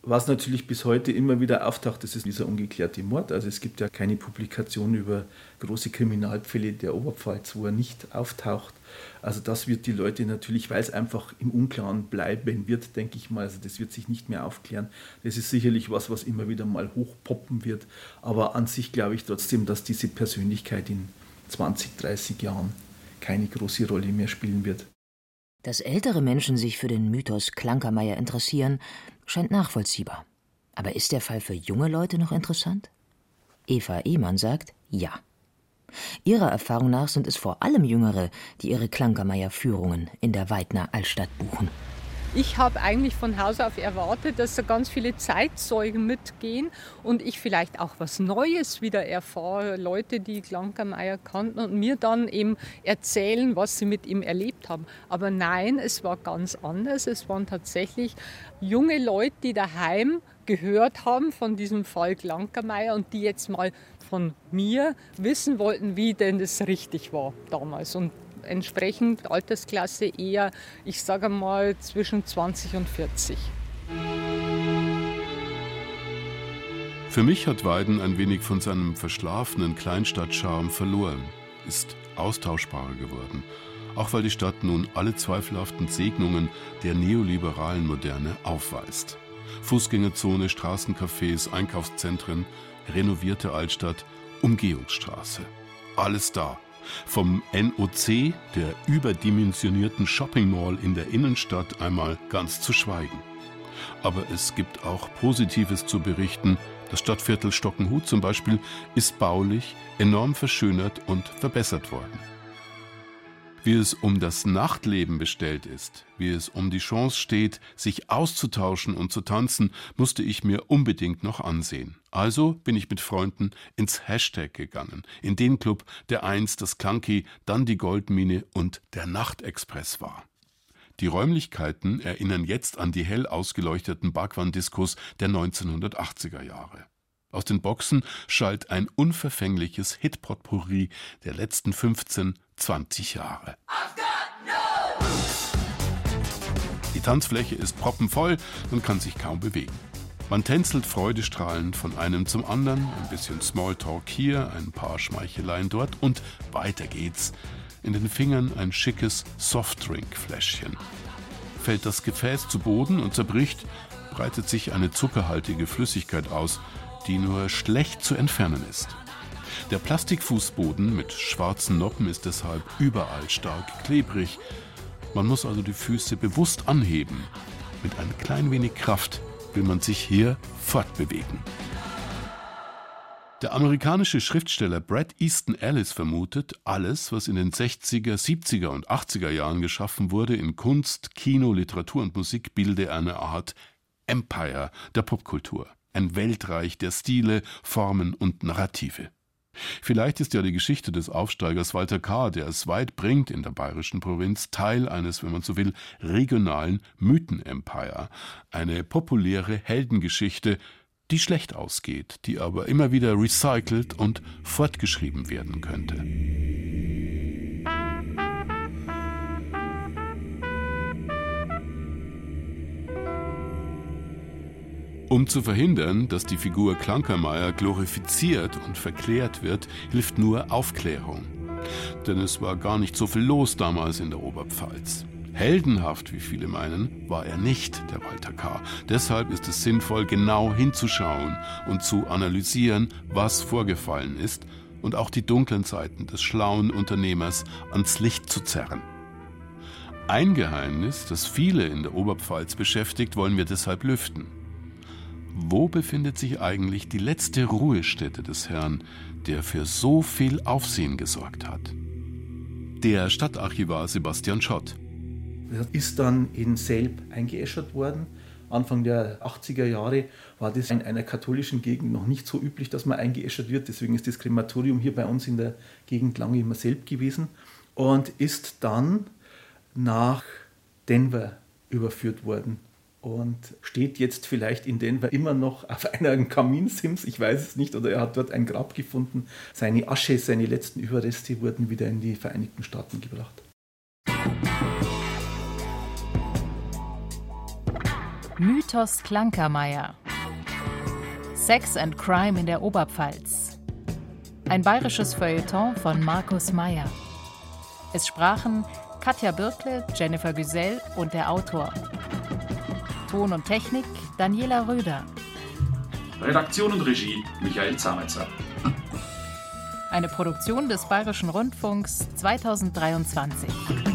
Was natürlich bis heute immer wieder auftaucht, das ist dieser ungeklärte Mord. Also es gibt ja keine Publikation über große Kriminalfälle der Oberpfalz, wo er nicht auftaucht. Also das wird die Leute natürlich, weil es einfach im Unklaren bleiben wird, denke ich mal. Also das wird sich nicht mehr aufklären. Das ist sicherlich was, was immer wieder mal hochpoppen wird. Aber an sich glaube ich trotzdem, dass diese Persönlichkeit in 20, 30 Jahren keine große Rolle mehr spielen wird. Dass ältere Menschen sich für den Mythos Klankermeier interessieren, scheint nachvollziehbar. Aber ist der Fall für junge Leute noch interessant? Eva Ehmann sagt ja. Ihrer Erfahrung nach sind es vor allem Jüngere, die ihre Klankermeier-Führungen in der Weidner Altstadt buchen. Ich habe eigentlich von Haus auf erwartet, dass da ganz viele Zeitzeugen mitgehen und ich vielleicht auch was Neues wieder erfahre. Leute, die Klankermeier kannten und mir dann eben erzählen, was sie mit ihm erlebt haben. Aber nein, es war ganz anders. Es waren tatsächlich junge Leute, die daheim gehört haben von diesem Fall Klankermeier und die jetzt mal von mir wissen wollten, wie denn das richtig war damals. Und entsprechend Altersklasse eher, ich sage mal, zwischen 20 und 40. Für mich hat Weiden ein wenig von seinem verschlafenen Kleinstadtcharme verloren, ist austauschbarer geworden, auch weil die Stadt nun alle zweifelhaften Segnungen der neoliberalen Moderne aufweist. Fußgängerzone, Straßencafés, Einkaufszentren, renovierte Altstadt, Umgehungsstraße. Alles da, Vom NOC, der überdimensionierten Shopping Mall in der Innenstadt, einmal ganz zu schweigen. Aber es gibt auch Positives zu berichten. Das Stadtviertel Stockenhut zum Beispiel ist baulich enorm verschönert und verbessert worden. Wie es um das Nachtleben bestellt ist, wie es um die Chance steht, sich auszutauschen und zu tanzen, musste ich mir unbedingt noch ansehen. Also bin ich mit Freunden ins Hashtag gegangen, in den Club, der einst das Clunky, dann die Goldmine und der Nachtexpress war. Die Räumlichkeiten erinnern jetzt an die hell ausgeleuchteten Bagwan-Diskos der 1980er Jahre. Aus den Boxen schallt ein unverfängliches Hitpotpourri der letzten 15, 20 Jahre. Die Tanzfläche ist proppenvoll und kann sich kaum bewegen. Man tänzelt freudestrahlend von einem zum anderen, ein bisschen Smalltalk hier, ein paar Schmeicheleien dort und weiter geht's. In den Fingern ein schickes Softdrinkfläschchen. Fällt das Gefäß zu Boden und zerbricht, breitet sich eine zuckerhaltige Flüssigkeit aus, die nur schlecht zu entfernen ist. Der Plastikfußboden mit schwarzen Noppen ist deshalb überall stark klebrig. Man muss also die Füße bewusst anheben. Mit ein klein wenig Kraft will man sich hier fortbewegen. Der amerikanische Schriftsteller Brad Easton Ellis vermutet, alles, was in den 60er, 70er und 80er Jahren geschaffen wurde in Kunst, Kino, Literatur und Musik, bilde eine Art Empire der Popkultur ein Weltreich der Stile, Formen und Narrative. Vielleicht ist ja die Geschichte des Aufsteigers Walter K., der es weit bringt in der bayerischen Provinz, Teil eines, wenn man so will, regionalen Mythenempire, eine populäre Heldengeschichte, die schlecht ausgeht, die aber immer wieder recycelt und fortgeschrieben werden könnte. Um zu verhindern, dass die Figur Klankermeier glorifiziert und verklärt wird, hilft nur Aufklärung. Denn es war gar nicht so viel los damals in der Oberpfalz. Heldenhaft, wie viele meinen, war er nicht, der Walter K. Deshalb ist es sinnvoll, genau hinzuschauen und zu analysieren, was vorgefallen ist und auch die dunklen Seiten des schlauen Unternehmers ans Licht zu zerren. Ein Geheimnis, das viele in der Oberpfalz beschäftigt, wollen wir deshalb lüften. Wo befindet sich eigentlich die letzte Ruhestätte des Herrn, der für so viel Aufsehen gesorgt hat? Der Stadtarchivar Sebastian Schott. Er ist dann in Selb eingeäschert worden. Anfang der 80er Jahre war das in einer katholischen Gegend noch nicht so üblich, dass man eingeäschert wird. Deswegen ist das Krematorium hier bei uns in der Gegend lange immer Selb gewesen und ist dann nach Denver überführt worden und steht jetzt vielleicht in Denver immer noch auf einer Kaminsims, ich weiß es nicht, oder er hat dort ein Grab gefunden. Seine Asche, seine letzten Überreste wurden wieder in die Vereinigten Staaten gebracht. Mythos Klankermeier Sex and Crime in der Oberpfalz Ein bayerisches Feuilleton von Markus Meyer. Es sprachen Katja Birkle, Jennifer Güsell und der Autor. Ton und Technik Daniela Röder. Redaktion und Regie Michael Zametzer. Eine Produktion des Bayerischen Rundfunks 2023.